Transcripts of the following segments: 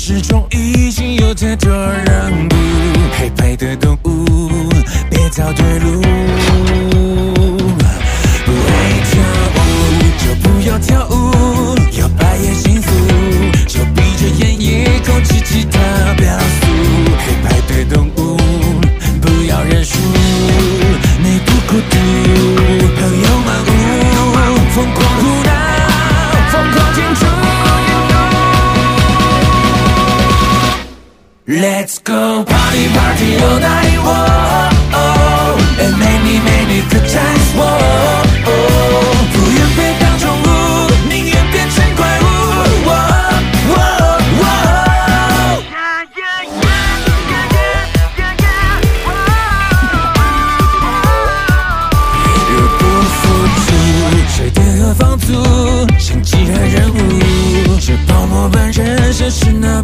始终已经有太多让步。黑白的动物，别找对路。是那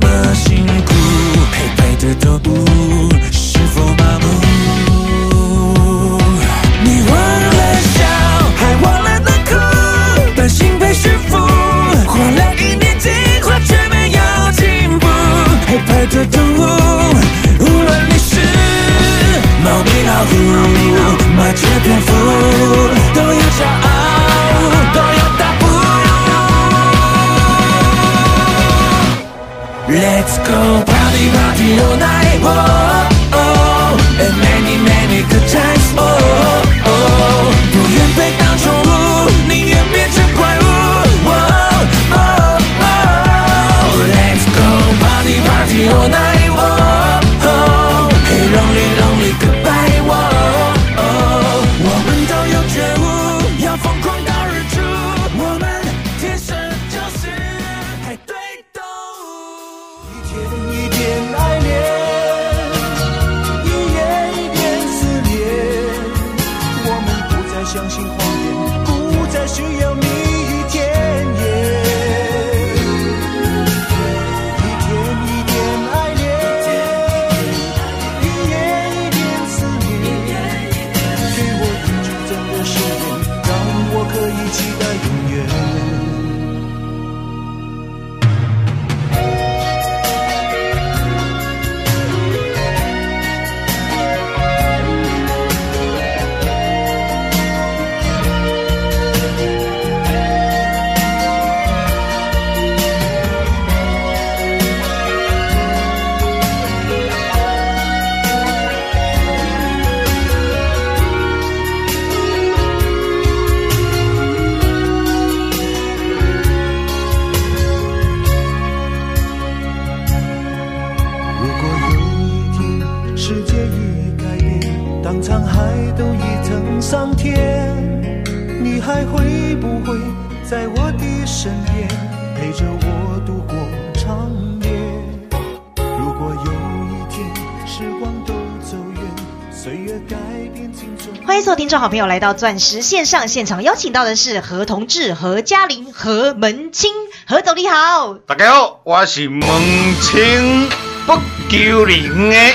听众好朋友来到钻石线上现场，邀请到的是何同志、何嘉玲、何门清，何总你好。大家好，我是门清不丢零哎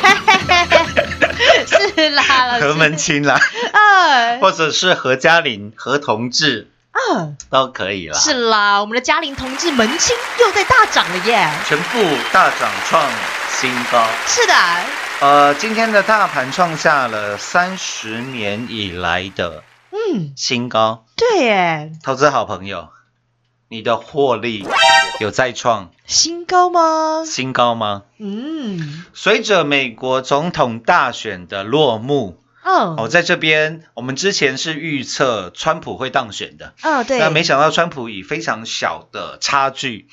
是啦，何门清啦，啊或者是何嘉玲、何同志嗯，都可以啦。是啦，我们的嘉玲同志门清又在大涨了耶。全部大涨创新高。是的，呃，今天的大盘创下了三十年以来的嗯，新高。对耶，投资好朋友，你的获利有再创新高吗？新高吗？嗯随着美国总统大选的落幕，嗯，哦，在这边我们之前是预测川普会当选的，嗯，对，那没想到川普以非常小的差距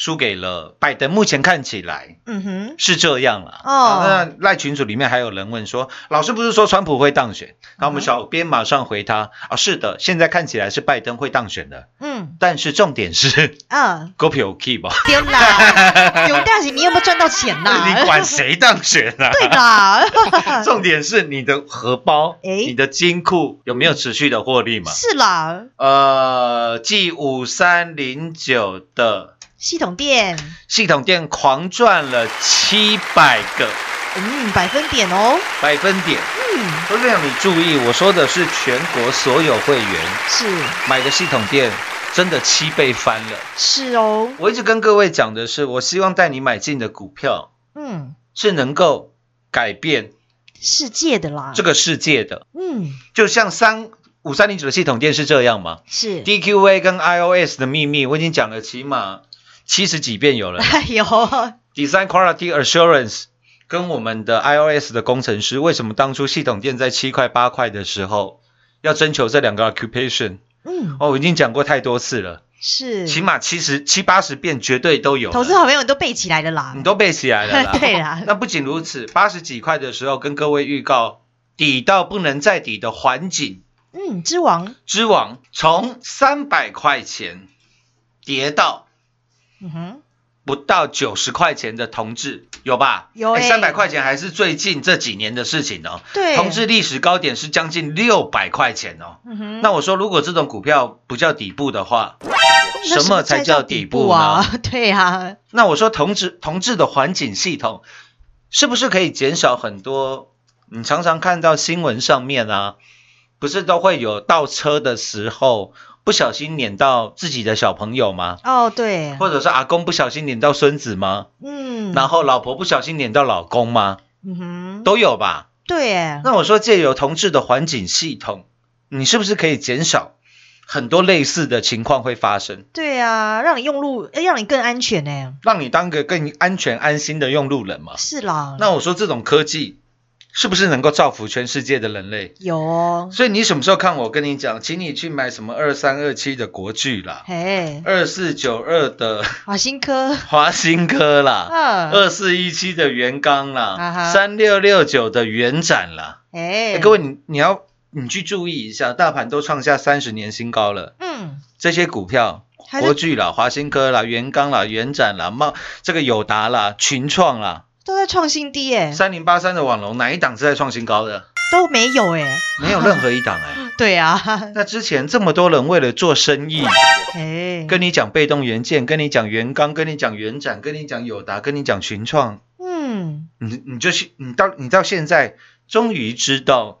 输给了拜登。目前看起来嗯哼，是这样了。哦啊那赖群组里面还有人问说，老师不是说川普会当选？那我们小编马上回他啊，是的，现在看起来是拜登会当选的，嗯，但是重点是嗯，股票 keep 吧，丢啦，有大喜，你有没有赚到钱呐？你管谁当选啊？对啦，重点是你的荷包、诶你的金库有没有持续的获利嘛？是啦，呃，继五三零九的系统店，系统店狂赚了七百个。嗯，百分点哦，百分点。嗯，都这样，你注意，我说的是全国所有会员。是。买的系统店，真的七倍翻了。是哦，我一直跟各位讲的是，我希望带你买进的股票嗯，是能够改变世界的啦，这个世界的，嗯，就像三五三零九的系统店是这样吗？是，DQA 跟 iOS 的秘密，我已经讲了起码七十几遍有了。有，Design Quality Assurance 跟我们的 iOS 的工程师，为什么当初系统店在七块八块的时候要征求这两个 occupation？嗯，哦，我已经讲过太多次了，是，起码七十七八十遍绝对都有。投资好朋友你都背起来了啦你，都背起来了啦。对 啦那不仅如此，八十几块的时候跟各位预告，底到不能再底的环境嗯，之王，之王，从三百块钱跌到嗯哼，不到九十块钱的同志，有吧？有欸三百块钱还是最近这几年的事情哦。对，同志历史高点是将近六百块钱哦。嗯哼，那我说，如果这种股票不叫底部的话，什么才叫底部呢？啊？对啊，那我说同志同志的环境系统是不是可以减少很多？你常常看到新闻上面啊，不是都会有倒车的时候不小心撵到自己的小朋友吗？哦，对，或者是阿公不小心撵到孙子吗？嗯，然后老婆不小心撵到老公吗？嗯哼，都有吧？对耶，那我说借由同志的环境系统，你是不是可以减少很多类似的情况会发生，对啊，让你用路，哎让你更安全呢。让你当个更安全安心的用路人嘛？是啦，那我说这种科技是不是能够造福全世界的人类？有。哦，所以你什么时候看我跟你讲，请你去买什么二三二七的国巨啦，嘿，二四九二的华新科，华新科啦，嗯，二四一七的元刚啊啦，三六六九的元展啦。哎欸，各位，你你要你去注意一下，大盘都创下三十年新高了，嗯，这些股票，国巨啦、华新科啦、元刚啦、元展啦、茂这个友达啦、群创啦，都在创新低耶，三零八三的网龙哪一档是在创新高的？都没有哎，没有任何一档哎、对啊，那之前这么多人为了做生意，哎，跟你讲被动元件，跟你讲元刚，跟你讲元展，跟你讲友达，跟你讲群创，嗯，你你就是你到你到现在终于知道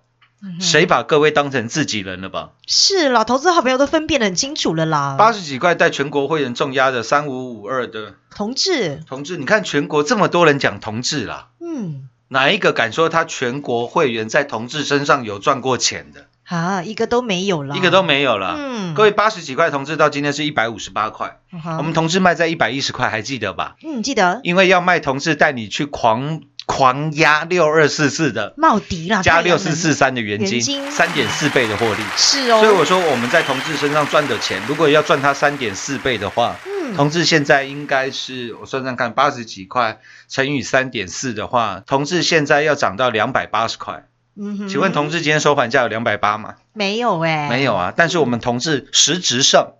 谁把各位当成自己人了吧？是啦，投资好朋友都分辨得很清楚了啦。八十几块带全国会员重压的三五五二的同志，同志，你看全国这么多人讲同志啦，嗯，哪一个敢说他全国会员在同志身上有赚过钱的？啊，一个都没有了，一个都没有了。嗯，各位八十几块同志到今天是一百五十八块，我们同志卖在一百一十块，还记得吧？嗯记得因为要卖同志带你去狂狂压六二四四的茂迪啦，加六四四三的元金，三点四倍的获利。是哦，所以我说我们在同志身上赚的钱，如果要赚他三点四倍的话，嗯，同志现在应该是我算算看，八十几块乘以三点四的话，同志现在要涨到两百八十块。嗯哼请问同志今天收盘价有两百八吗？没有哎，没有啊，但是我们同志实质上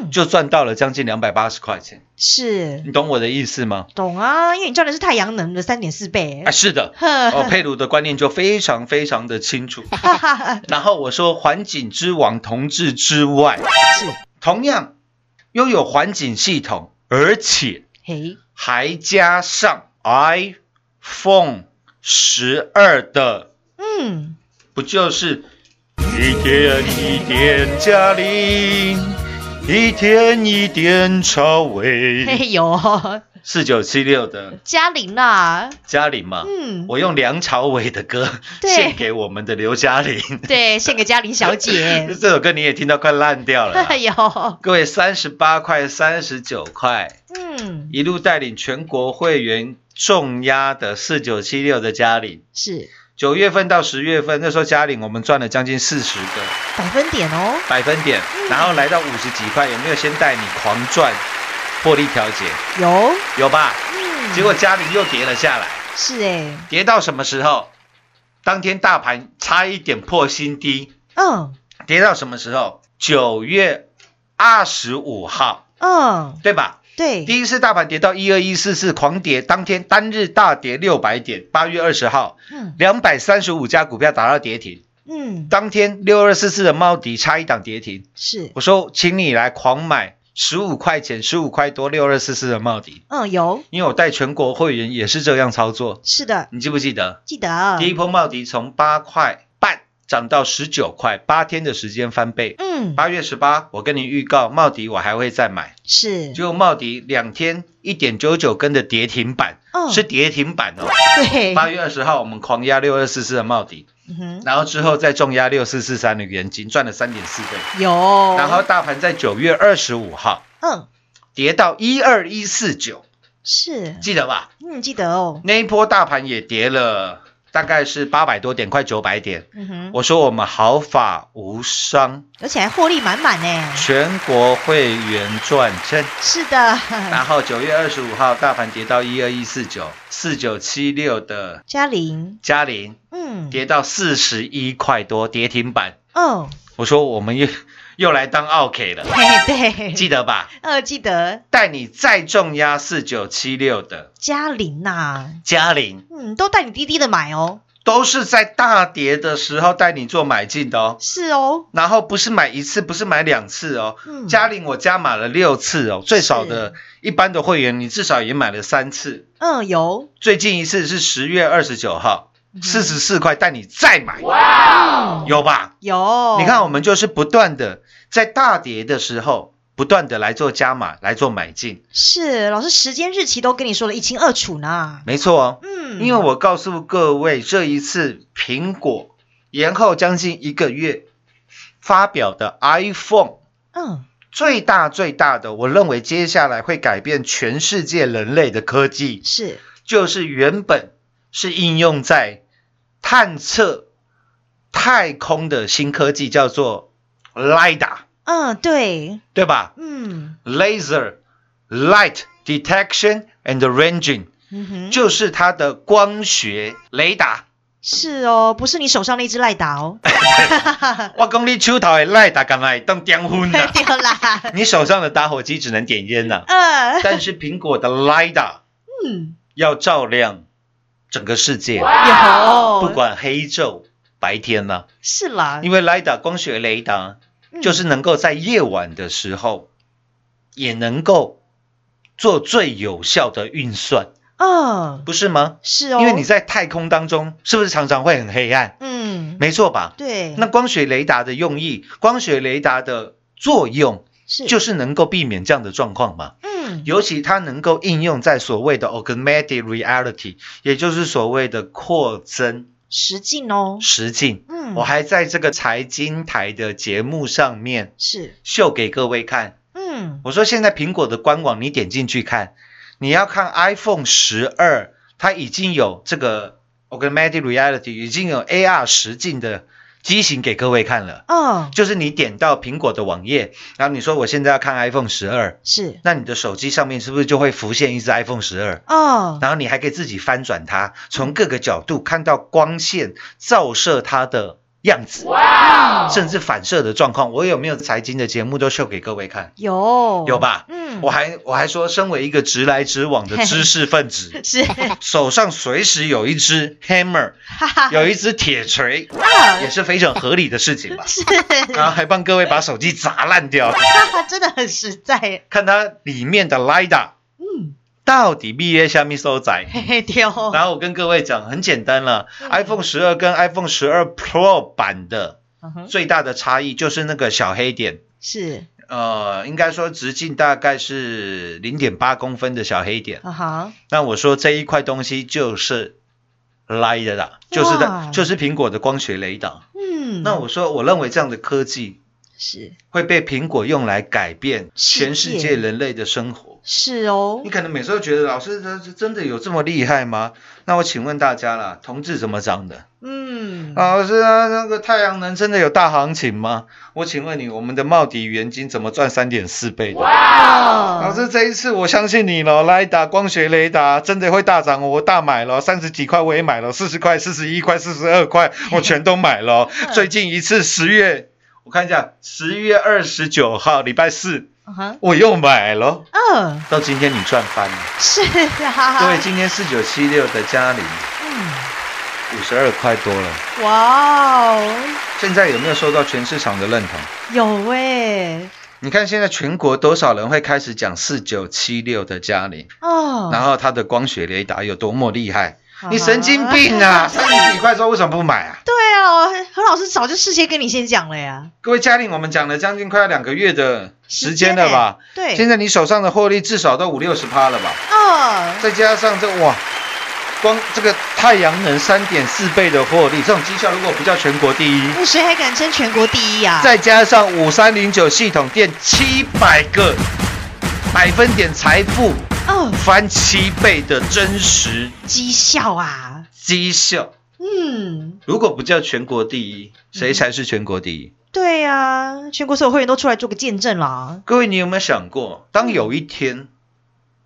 嗯，就赚到了将近两百八十块钱，是。你懂我的意思吗？懂啊，因为你赚的是太阳能的三点四倍。啊，，是的，哦，佩鲁的观念就非常非常的清楚。然后我说环境之王同志之外，是。同样拥有环境系统，而且嘿，还加上 iPhone 十二的，嗯，不就是一天一点嘉玲，一天一点超威，嘿有。四九七六的。嘉玲啦，嘉玲嘛。嗯，我用梁朝伟的歌献给我们的刘嘉玲，对，献给嘉玲小姐，这首歌你也听到快烂掉了啦。哎呦，各位三十八块、三十九块，嗯，一路带领全国会员重压的四九七六的嘉玲，是九月份到十月份，那时候嘉玲我们赚了将近四十个百分点哦，百分点，然后来到五十几块，有没有先带你狂赚获利调节？有，有吧？嗯，结果嘉玲又跌了下来，是哎，跌到什么时候？当天大盘差一点破新低，嗯跌到什么时候？九月二十五号，嗯，对吧？对，第一次大盘跌到一二一四四，狂跌，当天单日大跌六百点。八月二十号，嗯。两百三十五家股票达到跌停，嗯，当天六二四四的猫迪差一档跌停。是，我说，请你来狂买十五块钱，十五块多六二四四的茂迪，嗯有，因为我带全国会员也是这样操作，是的，你记不记得？记得，第一波茂迪从八块半涨到十九块，八天的时间翻倍。嗯，八月十八，我跟你预告，茂迪我还会再买。是，结果茂迪两天一点九九根的跌停板，嗯是跌停板哦。对，八月二十号我们狂压六二四四的茂迪，嗯哼，然后之后再重压六四四三的元金，赚了三点四倍。有，然后大盘在九月二十五号嗯跌到一二一四九，是，记得吧？嗯记得哦，那一波大盘也跌了，大概是八百多点，快九百点。嗯哼，我说我们毫发无伤，而且还获利满满呢，全国会员赚正。是的，然后九月二十五号，大盘跌到一二一四九，四九七六的嘉玲，嘉玲嗯，跌到四十一块多，跌停板。哦，我说我们又又来当 OK 了，嘿对，记得吧？呃记得。带你再重压四九七六的。嘉玲呐，嘉玲，嗯，都带你滴滴的买哦，都是在大跌的时候带你做买进的哦。是哦，然后不是买一次，不是买两次哦。嗯。嘉玲我加码了六次哦，最少的一般的会员你至少也买了三次。嗯有，最近一次是十月二十九号，四十四块带你再买，嗯有吧？有，你看我们就是不断的在大跌的时候，不断的来做加码，来做买进，是老师时间日期都跟你说的一清二楚呢，没错哦。嗯，因为我告诉各位，这一次苹果延后将近一个月发表的 iPhone 嗯。最大最大的，我认为接下来会改变全世界人类的科技，是，就是原本是应用在探测太空的新科技，叫做 LiDAR，嗯对，对吧？嗯？Laser Light Detection and Ranging 嗯哼，就是它的光学雷达。是哦，不是你手上那只赖达哦，我讲你手头的赖达干嘛当点烟呢？对啦，你手上的打火机只能点烟呐、呃，但是苹果的 LiDAR 嗯，要照亮整个世界，有，不管黑昼白天呐、是啦，因为 LiDAR 光学雷达嗯。就是能够在夜晚的时候，也能够做最有效的运算，嗯，不是吗？是哦，因为你在太空当中，是不是常常会很黑暗？嗯，没错吧？对，那光学雷达的用意，光学雷达的作用，是。就是能够避免这样的状况嘛。嗯。尤其它能够应用在所谓的 augmented reality，也就是所谓的扩增。实境哦，实境。嗯，我还在这个财经台的节目上面是，秀给各位看。嗯。我说现在苹果的官网，你点进去看，你要看 iPhone 十二，它已经有这个 augmented reality，已经有 AR 实境的机型给各位看了。哦，就是你点到苹果的网页，然后你说我现在要看 iPhone 十二，是，那你的手机上面是不是就会浮现一只 iPhone 十二？哦，然后你还可以自己翻转它，从各个角度看到光线照射它的样子，甚至反射的状况。我有没有财经的节目都秀给各位看？有，有吧？嗯，我还我还说，身为一个直来直往的知识分子，是，手上随时有一支 hammer，有一支铁锤，啊也是非常合理的事情吧。是，然后还帮各位把手机砸烂掉，真的很实在，看它里面的 LiDAR 嗯，到底毕业下面收窄。嘿嘿，丢，然后我跟各位讲，很简单了、嗯。i p h o n e 十二跟 iPhone 十二 Pro 版的嗯，最大的差异就是那个小黑点，是，呃，应该说直径大概是零点八公分的小黑点。啊哈，那我说这一块东西就是 LiDAR，就是的，就是苹果的光学雷达。嗯，那我说，我认为这样的科技是会被苹果用来改变全世界人类的生活。是哦你，可能每次都觉得老师这这真的有这么厉害吗？那我请问大家啦，同志怎么长的？嗯，老师啊，那个太阳能真的有大行情吗？我请问你，我们的茂迪元金怎么赚三点四倍的？哇老师，这一次我相信你了，雷达光学雷达真的会大涨，我大买了，三十几块我也买了，四十块、四十一块、四十二块我全都买了。最近一次十月，我看一下，十月二十九号礼拜四。我又买了，嗯，到今天你赚翻了。是啊，对，今天四九七六的嘉玲。嗯，五十二块多了，哇哦，现在有没有受到全市场的认同？有哎，你看现在全国多少人会开始讲四九七六的嘉玲，哦，然后它的光学雷达有多么厉害？你神经病啊！三十几块之后为什么不买啊？对啊，何老师早就事先跟你先讲了呀，各位嘉玲，我们讲了将近快要两个月的时间了吧？对，现在你手上的获利至少都五六十趴了吧？哦，再加上这哇，光这个太阳能三点四倍的获利，这种绩效如果不叫全国第一，那谁还敢称全国第一呀？再加上五三零九系统店七百个百分点财富哦，翻七倍的真实。绩效啊，绩效，嗯，如果不叫全国第一，谁才是全国第一？对呀，全国所有会员都出来做个见证啦，各位，你有没有想过，当有一天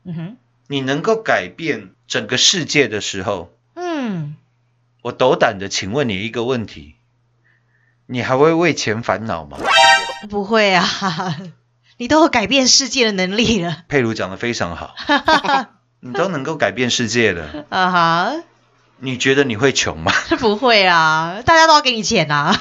嗯哼，你能够改变整个世界的时候，嗯，我斗胆的请问你一个问题：你还会为钱烦恼吗？不会啊，你都有改变世界的能力了，佩如讲的非常好，你都能够改变世界了，啊哈，你觉得你会穷吗？不会啊，大家都要给你钱 呐、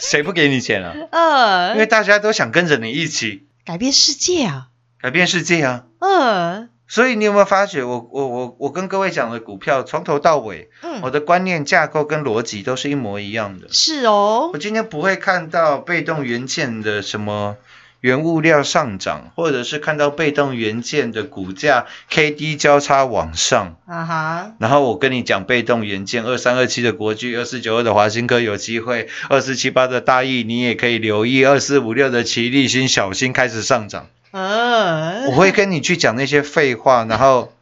谁不给你钱啊？呃，因为大家都想跟着你一起。改变世界啊，改变世界啊。呃，所以你有没有发觉我，我我我跟各位讲的股票，从头到尾，我嗯，的观念架构跟逻辑都是一模一样的。是哦我，今天不会看到被动元件的什么原物料上涨，或者是看到被动元件的股价 K D 交叉往上，啊哈，然后我跟你讲被动元件二三二七的国巨，二四九二的华新科有机会，二四七八的大益你也可以留意，二四五六的奇力新小新开始上涨。呃，我会跟你去讲那些废话，然后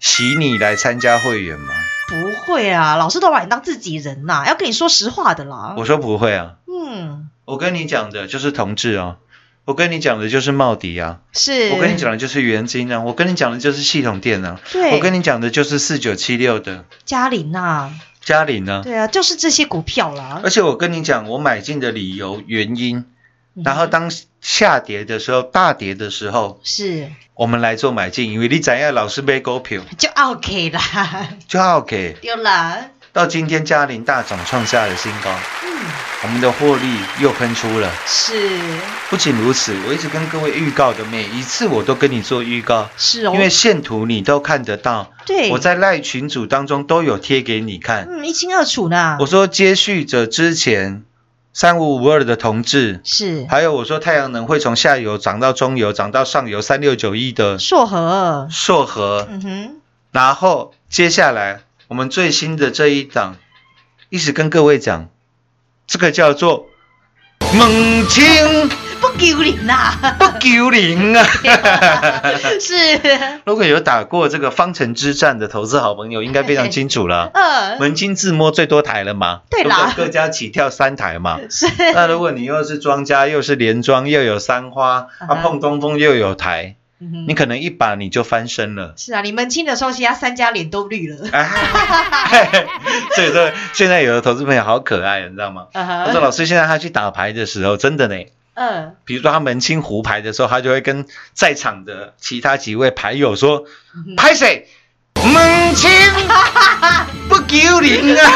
洗你来参加会员吗？不会啊，老师都把你当自己人呐、要跟你说实话的啦。我说不会啊，嗯，我跟你讲的就是同志啊，我跟你讲的就是茂迪啊，是，我跟你，讲的就是元金啊，我跟你讲的就是系统店啊，对，我跟你讲的就是四九七六的。嘉玲呐、嘉玲呢，对啊，就是这些股票啦。而且我跟你讲，我买进的理由原因，嗯然后当下跌的时候、大跌的时候，是。我们来做买进，因为你怎样老是买股票。就 OK 啦，就 OK。丢了，到今天嘉玲大涨创下了新高，嗯，我们的获利又喷出了。是。不仅如此，我一直跟各位预告的每一次我都跟你做预告，是哦，因为线图你都看得到，对。我在赖群组当中都有贴给你看。嗯一清二楚呢。我说接续着之前三五五二的同志，是。还有我说太阳能会从下游涨到中游，涨到上游三六九一的硕和，硕和，嗯哼，然后接下来我们最新的这一档，一直跟各位讲，这个叫做猛青不丢零呐，不丢零啊！是，如果有打过这个方程之战的投资好朋友，应该非常清楚了。呃，门金自摸最多台了嘛？对啦各家起跳三台嘛。是，那如果你又是庄家，又是连庄，又有三花，嗯啊碰东风又有台，嗯你可能一把你就翻身了。是啊，你们亲的时候，其他三家脸都绿了。哎，所以说现在有的投资朋友好可爱，你知道吗？嗯他说老师，现在他去打牌的时候，真的呢，嗯，比如说他门清胡牌的时候，他就会跟在场的其他几位牌友说：“嗯拍谁？门清不丢零啊！”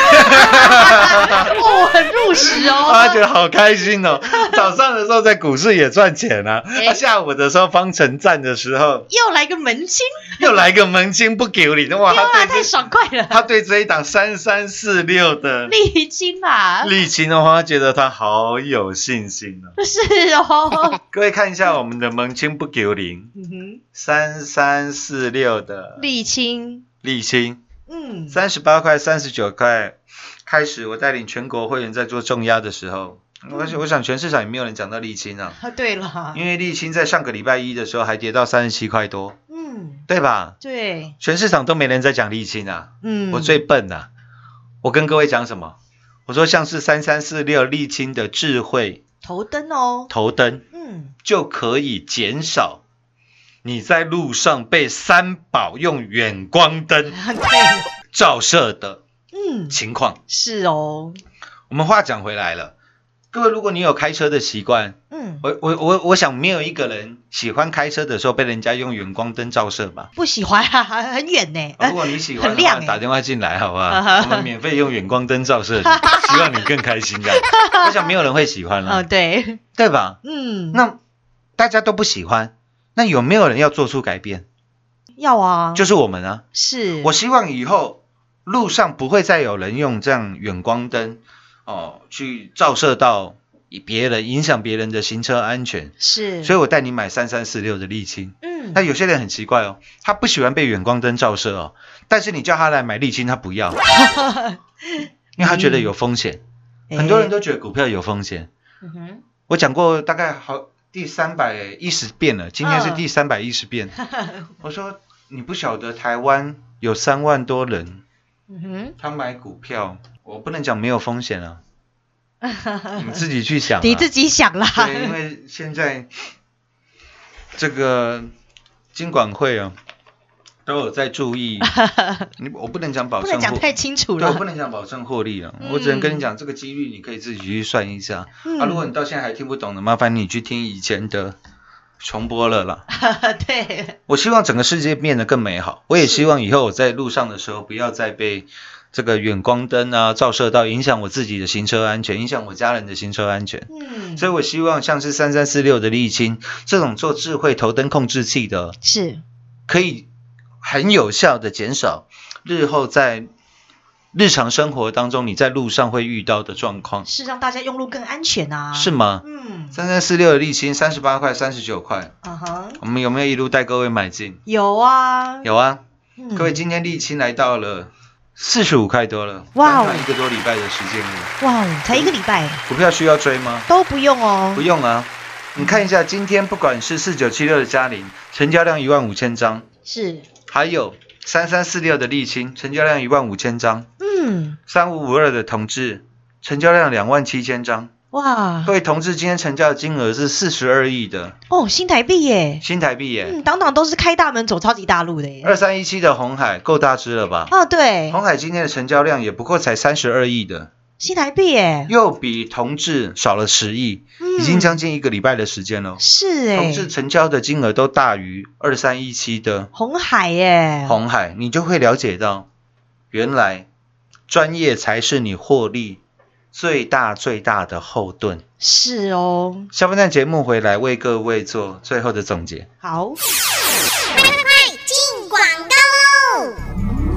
哦，很入时哦。他觉得好开心哦。早上的时候在股市也赚钱啊，哎他下午的时候方程站的时候又来个门清，又来个门清不丢零，哇！他对这爽快了。他对这一档三三四六的沥青啊，沥青的话，他觉得他好有信心哦。是哦。各位看一下我们的门清不丢零嗯哼，三三四六的沥青，沥青，嗯，三十八块、三十九块，开始我带领全国会员在做重压的时候，我想我想全市场也没有人讲到沥青啊，啊，对了，因为沥青在上个礼拜一的时候还跌到三十七块多，嗯，对吧？对，全市场都没人在讲沥青啊，嗯，我最笨呐、我跟各位讲什么？我说像是三三四六沥青的智慧头灯哦，头灯嗯，就可以减少你在路上被三宝用远光灯，照射的嗯，情况。是哦，我们话讲回来了，各位，如果你有开车的习惯，嗯，我我我我想没有一个人喜欢开车的时候被人家用远光灯照射吧。不喜欢啊，很远呢，如果你喜欢的，很亮欸打电话进来好不好？我们免费用远光灯照射你，希望你更开心这样。我想没有人会喜欢哦，了，对，对吧？嗯，那大家都不喜欢，那有没有人要做出改变？要啊，就是我们啊！是，我希望以后路上不会再有人用这样远光灯哦去照射到别人，影响别人的行车安全。是，所以我带你买三三四六的沥青。嗯，那有些人很奇怪哦，他不喜欢被远光灯照射哦，但是你叫他来买沥青，他不要，因为他觉得有风险。很多人都，都觉得股票有风险。嗯哼，我讲过大概好第三百一十遍了，今天是嗯第三百一十遍。我说你不晓得台湾有三万多人，嗯他买股票，我不能讲没有风险啊，你自己去想、啊。你自己想啦，对，因为现在这个金管会啊，都有在注意。你我不能讲保证不，能讲太清楚对，我不，能讲保证获利了。嗯我只能跟你讲这个几率，你可以自己去算一下。嗯啊，如果你到现在还听不懂的，麻烦你去听以前的重播了啦。对，我希望整个世界变得更美好。我也希望以后我在路上的时候，不要再被这个远光灯啊照射到，影响我自己的行车安全，影响我家人的行车安全。嗯，所以我希望像是三三四六的沥青这种做智慧头灯控制器的，是，可以很有效的减少日后在日常生活当中你在路上会遇到的状况，是让大家用路更安全啊，是，吗？嗯，三三四六的沥青三十八块、三十九块，嗯哼，我们有没有一路带各位买进？有啊，有啊，嗯。各位，今天沥青来到了四十五块多了，哇哦。短短一个多礼拜的时间了，哇，才一个礼拜。股票需要追吗？都不用哦。不，用啊。你看一下，今天不管是四九七六的嘉陵，成交量一万五千张，是，还有三三四六的沥青，成交量一万五千张，嗯，三五五二的同志，成交量两万七千张。哇。各，位同志，今天成交的金额是四十二亿的。哦，新台币耶，新台币耶，嗯，档档都是开大门走超级大陆的耶，二三一七的红海够大只了吧？哦，对，红海今天的成交量也不过才三十二亿的，新台币耶，又比同志少了十亿，嗯已经将近一个礼拜的时间了。是哎同，志成交的金额都大于二三一七的红海耶，红海，你就会了解到，原来专业才是你获利最大最大的后盾。是哦，下半段节目回来为各位做最后的总结。好，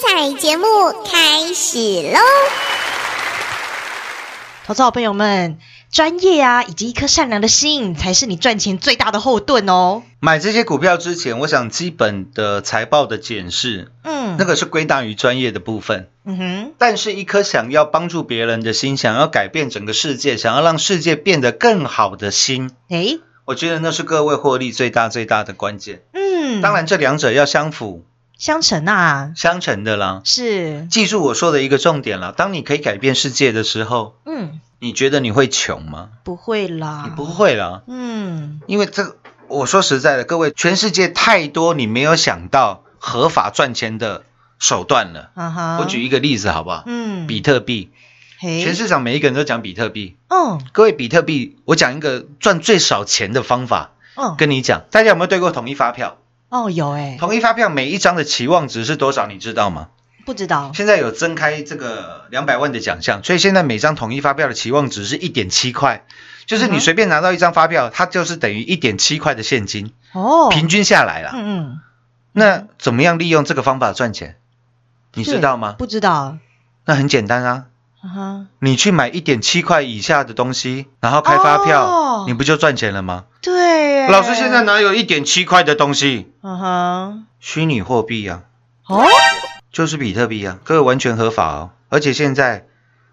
彩节目开始喽！投资好朋友们，专业啊，以及一颗善良的心，才是你赚钱最大的后盾哦。买这些股票之前，我想基本的财报的检视，嗯，那个是归纳于专业的部分。嗯哼，但是，一颗想要帮助别人的心，想要改变整个世界，想要让世界变得更好的心，诶，我觉得那是各位获利最大最大的关键。嗯，当然，这两者要相辅相乘啊，相乘的啦。是，记住我说的一个重点了：当你可以改变世界的时候，嗯，你觉得你会穷吗？不会啦，你不会啦，嗯，因为这我说实在的，各位，全世界太多你没有想到合法赚钱的手段了。啊哈，我举一个例子好不好？嗯，比特币，嘿，全市场每一个人都讲比特币。嗯各位，比特币，我讲一个赚最少钱的方法，嗯，跟你讲，大家有没有对过统一发票？哦有哎，统一发票每一张的期望值是多少？你知道吗？不知道，现在有增开这个两百万的奖项，所以现在每张统一发票的期望值是一点七块，就是你随便拿到一张发票，它就是等于一点七块的现金，哦，平均下来了。嗯嗯，那怎么样利用这个方法赚钱？你知道吗？不知道，那很简单啊，啊哈，你去买一点七块以下的东西，然后开发票，哦你不就赚钱了吗？对，老师现在哪有一点七块的东西？嗯哼，虚拟货币啊，哦，就是比特币啊，各位完全合法哦。而且现在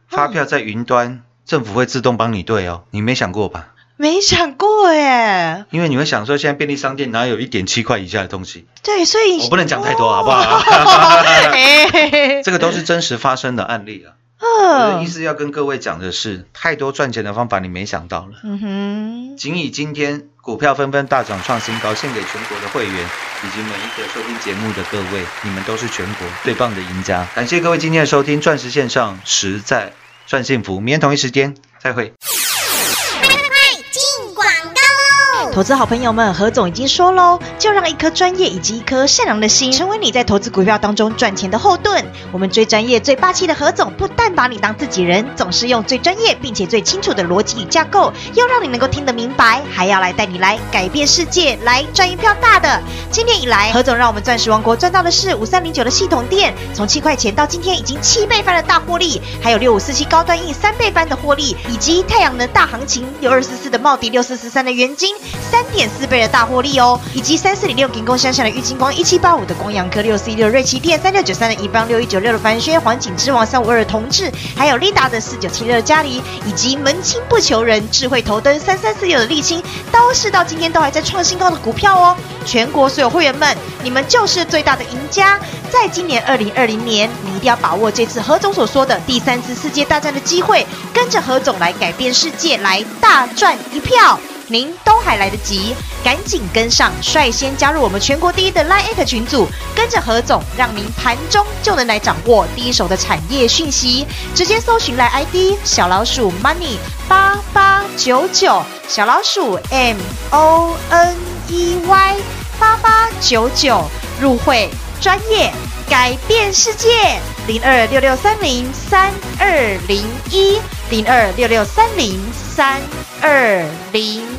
发票在云端，政府会自动帮你对哦，你没想过吧？没想过耶，因为你会想说，现在便利商店哪有一点七块以下的东西？对，所以我不能讲太多，好不好？这个都是真实发生的案例啊。我的意嗯思要跟各位讲的是，太多赚钱的方法你没想到了。嗯哼，仅以今天股票纷纷大涨创新高，献给全国的会员以及每一个收听节目的各位，你们都是全国最棒的赢家。感谢各位今天的收听，钻石线上实在赚幸福。明天同一时间再会。进广！投资好朋友们，何总已经说喽，就让一颗专业以及一颗善良的心，成为你在投资股票当中赚钱的后盾。我们最专业、最霸气的何总，不但把你当自己人，总是用最专业并且最清楚的逻辑与架构，又让你能够听得明白，还要来带你来改变世界，来赚一票大的。今年以来，何总让我们钻石王国赚到的是五三零九的系统店，从七块钱到今天已经七倍翻的大获利，还有六五四七高端 E 三倍翻的获利，以及太阳能大行情六二四四的茂迪六四四三的元金三点四倍的大获利哦，以及三四零六银工相向的玉金光一七八五的光阳科六四一六瑞奇电三六九三的一邦六一九六的凡轩黄景之王三五二的同志，还有利达的四九七六的嘉里，以及门清不求人智慧头灯三三四六的沥青，都是到今天都还在创新高的股票哦。全国所有会员们，你们就是最大的赢家。在今年二零二零年，你一定要把握这次何总所说的第三次世界大战的机会，跟着何总来改变世界，来大赚一票。您都还来得及，赶紧跟上，率先加入我们全国第一的 Line 群组，跟着何总，让您盘中就能来掌握第一手的产业讯息。直接搜寻来 ID 小老鼠 Money 八八九九，小老鼠 M O N E Y 八八九九，入会专业。改变世界，零二六六三零三二零一，零二六六三零三二零